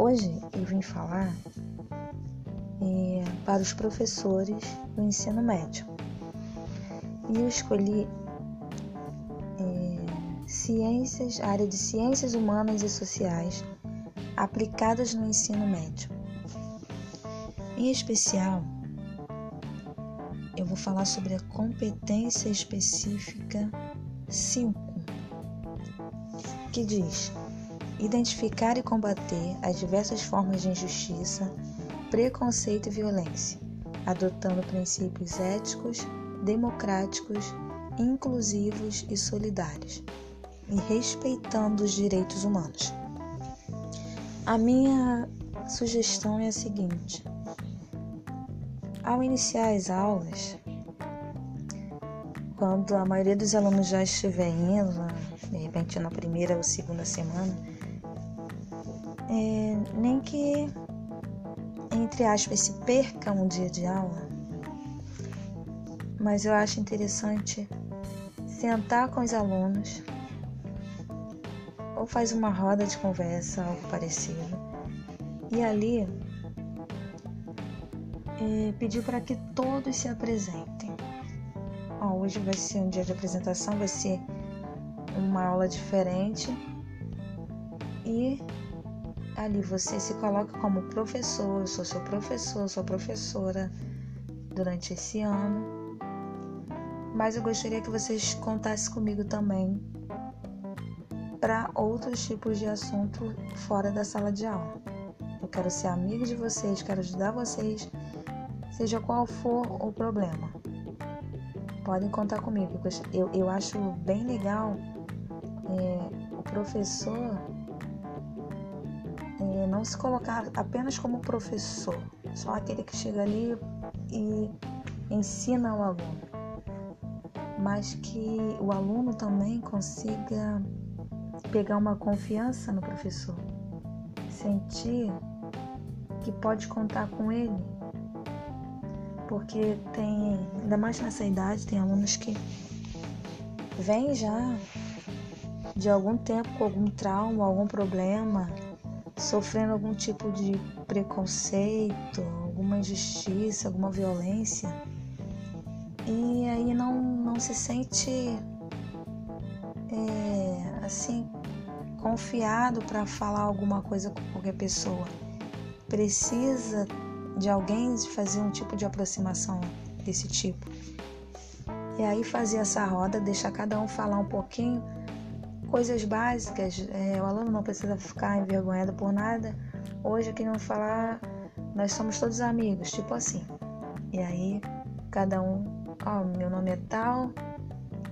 Hoje eu vim falar é, para os professores do ensino médio e eu escolhi é, ciências, área de ciências humanas e sociais aplicadas no ensino médio. Em especial, eu vou falar sobre a competência específica 5, que diz: identificar e combater as diversas formas de injustiça, preconceito e violência, adotando princípios éticos, democráticos, inclusivos e solidários, e respeitando os direitos humanos. A minha sugestão é a seguinte: ao iniciar as aulas, quando a maioria dos alunos já estiver indo, de repente na primeira ou segunda semana, é, nem que, entre aspas, se perca um dia de aula, mas eu acho interessante sentar com os alunos ou faz uma roda de conversa, algo parecido, e ali é, pediu para que todos se apresentem. Ó, hoje vai ser um dia de apresentação, vai ser uma aula diferente e ali você se coloca como professor, eu sou seu professor, sou professora durante esse ano. Mas eu gostaria que vocês contassem comigo também para outros tipos de assunto fora da sala de aula. Eu quero ser amigo de vocês, quero ajudar vocês seja qual for o problema. Podem contar comigo. Eu, eu acho bem legal é, o professor não se colocar apenas como professor, só aquele que chega ali e ensina o aluno, mas que o aluno também consiga pegar uma confiança no professor, sentir que pode contar com ele porque tem, ainda mais nessa idade, tem alunos que vêm já de algum tempo com algum trauma, algum problema, sofrendo algum tipo de preconceito, alguma injustiça, alguma violência. E aí não, não se sente é, assim confiado para falar alguma coisa com qualquer pessoa. Precisa de alguém fazer um tipo de aproximação desse tipo. E aí fazer essa roda, deixar cada um falar um pouquinho, coisas básicas. É, o aluno não precisa ficar envergonhado por nada. Hoje aqui vamos falar, nós somos todos amigos, tipo assim. E aí cada um, ó, meu nome é tal,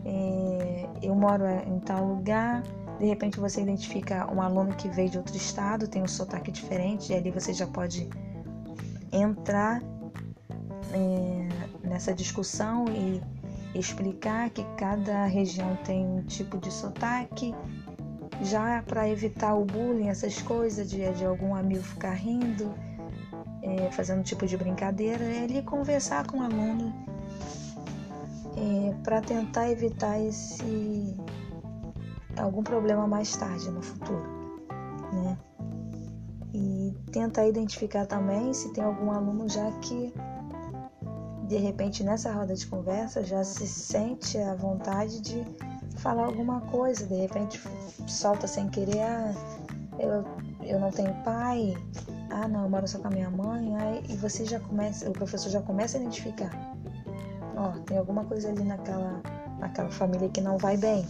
é, eu moro em tal lugar. De repente você identifica um aluno que veio de outro estado, tem um sotaque diferente, e ali você já pode entrar é, nessa discussão e explicar que cada região tem um tipo de sotaque, já para evitar o bullying, essas coisas de, de algum amigo ficar rindo, é, fazendo um tipo de brincadeira, é conversar com o aluno é, para tentar evitar esse algum problema mais tarde no futuro, né? e tentar identificar também se tem algum aluno já que de repente nessa roda de conversa já se sente à vontade de falar alguma coisa, de repente solta sem querer, ah, eu, eu não tenho pai, ah não, eu moro só com a minha mãe, aí, e você já começa, o professor já começa a identificar, ó, tem alguma coisa ali naquela, naquela família que não vai bem,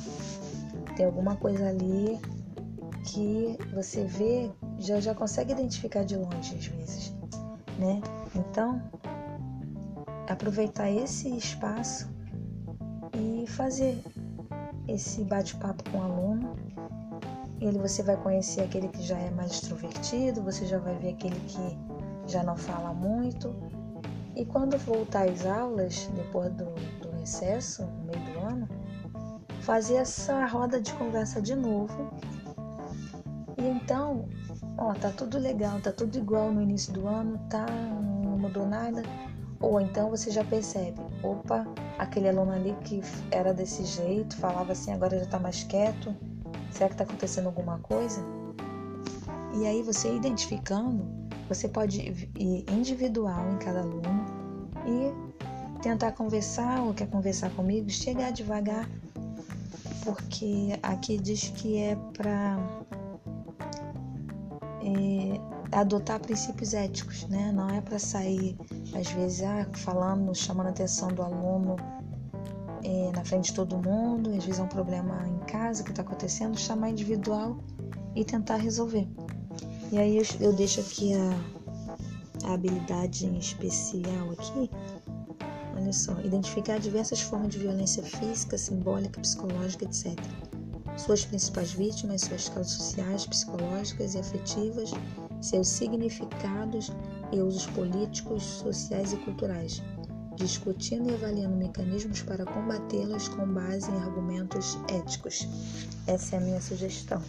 tem alguma coisa ali que você vê já já consegue identificar de longe às vezes, né? Então, aproveitar esse espaço e fazer esse bate-papo com o aluno. Ele você vai conhecer aquele que já é mais extrovertido, você já vai ver aquele que já não fala muito. E quando voltar às aulas, depois do, do recesso, no meio do ano, fazer essa roda de conversa de novo. E então ó, tá tudo legal, tá tudo igual no início do ano, tá, não mudou nada. Ou então você já percebe, opa, aquele aluno ali que era desse jeito, falava assim, agora já tá mais quieto. Será que tá acontecendo alguma coisa? E aí você identificando, você pode ir individual em cada aluno e tentar conversar ou quer conversar comigo, chegar devagar, porque aqui diz que é para é, adotar princípios éticos, né? Não é para sair, às vezes, ah, falando, chamando a atenção do aluno é, na frente de todo mundo, às vezes é um problema em casa que está acontecendo, chamar individual e tentar resolver. E aí eu, eu deixo aqui a, a habilidade especial aqui. Olha só, identificar diversas formas de violência física, simbólica, psicológica, etc. Suas principais vítimas, suas causas sociais, psicológicas e afetivas, seus significados e usos políticos, sociais e culturais discutindo e avaliando mecanismos para combatê-las com base em argumentos éticos. Essa é a minha sugestão.